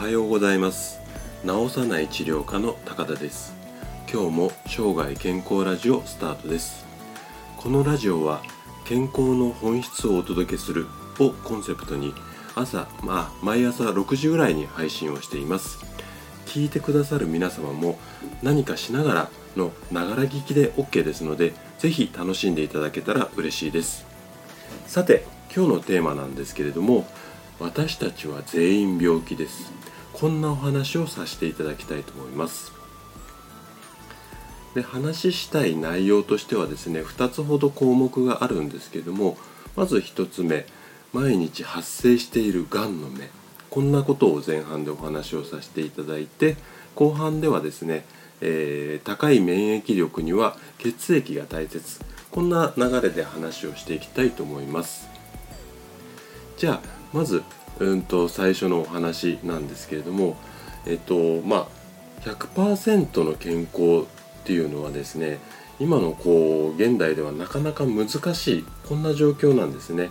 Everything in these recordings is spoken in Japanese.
はようございます。治さない治療科の高田です。今日も生涯健康ラジオスタートです。このラジオは健康の本質をお届けするをコンセプトに朝まあ毎朝6時ぐらいに配信をしています。聞いてくださる皆様も何かしながらのながら聞きで OK ですのでぜひ楽しんでいただけたら嬉しいです。さて今日のテーマなんですけれども私たちは全員病気です。こんなお話をさせていただきたいと思います。で話したい内容としてはですね2つほど項目があるんですけどもまず1つ目毎日発生しているがんの目。こんなことを前半でお話をさせていただいて後半ではですね、えー、高い免疫力には血液が大切。こんな流れで話をしていきたいと思います。じゃあまず、うんと、最初のお話なんですけれどもえっとまあ100%の健康っていうのはですね今のこう現代ではなかなか難しいこんな状況なんですね。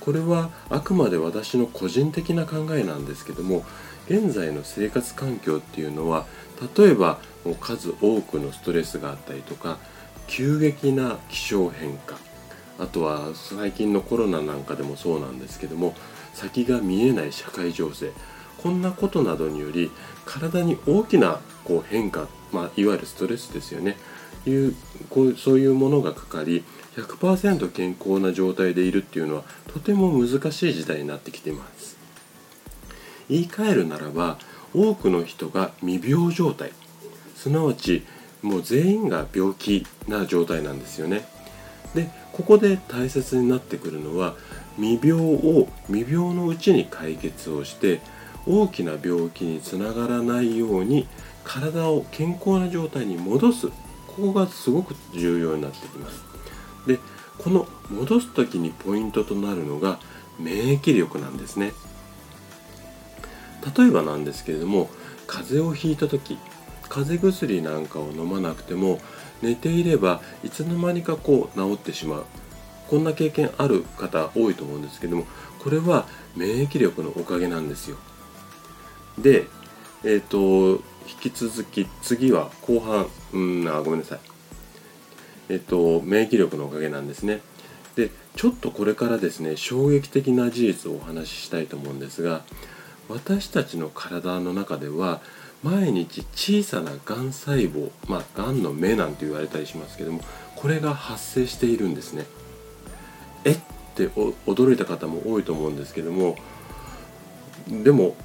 これはあくまで私の個人的な考えなんですけども現在の生活環境っていうのは例えばもう数多くのストレスがあったりとか急激な気象変化あとは最近のコロナなんかでもそうなんですけども先が見えない社会情勢。こんなことなどにより体に大きなこう変化、まあ、いわゆるストレスですよね。いうこうそういうものがかかり100%健康な状態でいるっていうのはとても難しい時代になってきています。言い換えるならば多くの人が未病状態。すなわちもう全員が病気な状態なんですよね。でここで大切になってくるのは未病を未病のうちに解決をして大きな病気につながらないように体を健康な状態に戻す。ここがすごく重要になってきます。でこの戻す時にポイントとなるのが免疫力なんですね。例えばなんですけれども風邪をひいた時風邪薬なんかを飲まなくても寝ていればいつの間にかこう治ってしまう。こんな経験ある方多いと思うんですけどもこれは免疫力のおかげなんですよ。でえっ、ー、と引き続き次は後半うんあごめんなさい。えっ、ー、と免疫力のおかげなんですね。でちょっとこれからですね衝撃的な事実をお話ししたいと思うんですが私たちの体の中では毎日小さながん細胞まあがんの目なんて言われたりしますけどもこれが発生しているんですね。え？って驚いた方も多いと思うんですけどもでも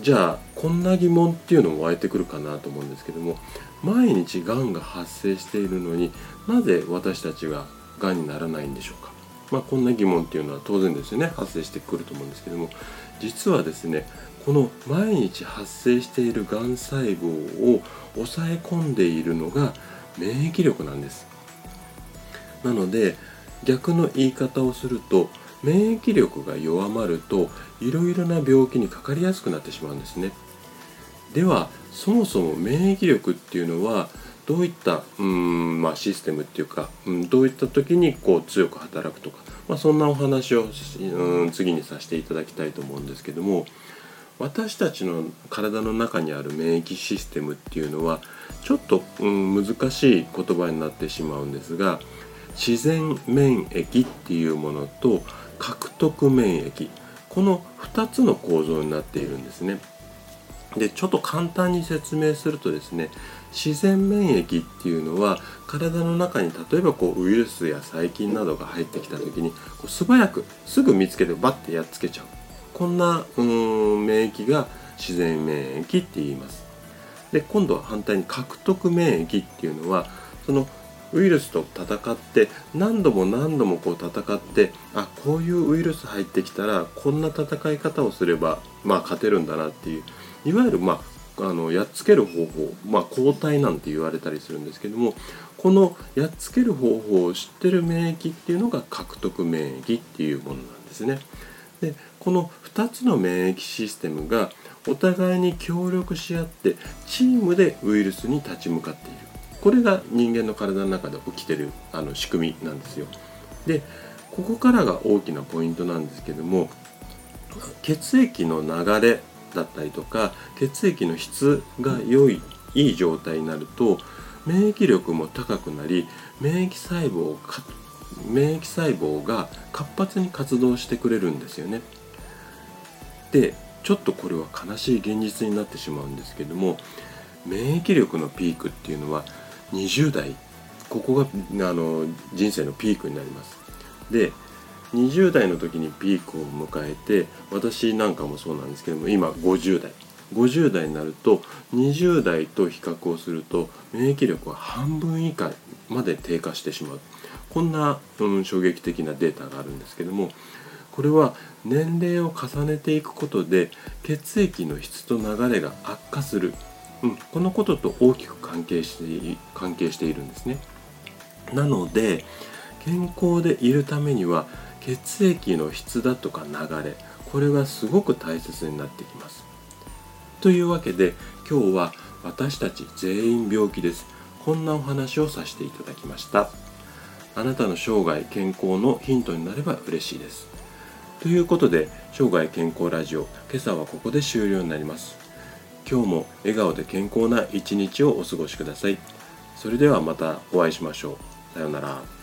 じゃあこんな疑問っていうのも湧いてくるかなと思うんですけども毎日がんが発生しているのになぜ私たちががんにならないんでしょうか？まあこんな疑問っていうのは当然ですよね。発生してくると思うんですけども実はですねこの毎日発生しているがん細胞を抑え込んでいるのが免疫力なんです。なので逆の言い方をすると免疫力が弱まるといろいろな病気にかかりやすくなってしまうんですね。ではそもそも免疫力っていうのはどういったうん、まあ、システムっていうか、うん、どういった時にこう強く働くとか、まあ、そんなお話をうん次にさせていただきたいと思うんですけども私たちの体の中にある免疫システムっていうのはちょっと、うん、難しい言葉になってしまうんですが自然免疫っていうものと獲得免疫。この2つの構造になっているんですね。でちょっと簡単に説明するとですね自然免疫っていうのは体の中に例えばこうウイルスや細菌などが入ってきた時にこう素早くすぐ見つけてバッてやっつけちゃう。こんなうん免疫が自然免疫って言います。で今度は反対に獲得免疫っていうのはそのウイルスと戦って何度も何度もこう戦ってあこういうウイルス入ってきたらこんな戦い方をすればまあ勝てるんだなっていういわゆるまああのやっつける方法まあ抗体なんて言われたりするんですけどもこのやっつける方法を知ってる免疫っていうのが獲得免疫っていうものなんですね。でこの2つの免疫システムがお互いに協力し合ってチームでウイルスに立ち向かっているこれが人間の体の中で起きてるあの仕組みなんですよでここからが大きなポイントなんですけども血液の流れだったりとか血液の質が良いいい状態になると免疫力も高くなり免疫細胞か免疫細胞が活発に活動してくれるんですよね。でちょっとこれは悲しい現実になってしまうんですけども免疫力のピークっていうのは20代。ここがあの人生のピークになります。で20代の時にピークを迎えて私なんかもそうなんですけども今50代。50代になると20代と比較をすると免疫力は半分以下まで低下してしまう。こんな、うん、衝撃的なデータがあるんですけどもこれは年齢を重ねていくことで血液の質と流れが悪化する、うん、このことと大きく関係して関係しているんですね。なので健康でいるためには血液の質だとか流れこれがすごく大切になってきます。というわけで今日は私たち全員病気です。こんなお話をさせていただきました。あなたの生涯健康のヒントになれば嬉しいです。ということで生涯健康ラジオ今朝はここで終了になります。今日も笑顔で健康な一日をお過ごしください。それではまたお会いしましょう。さようなら。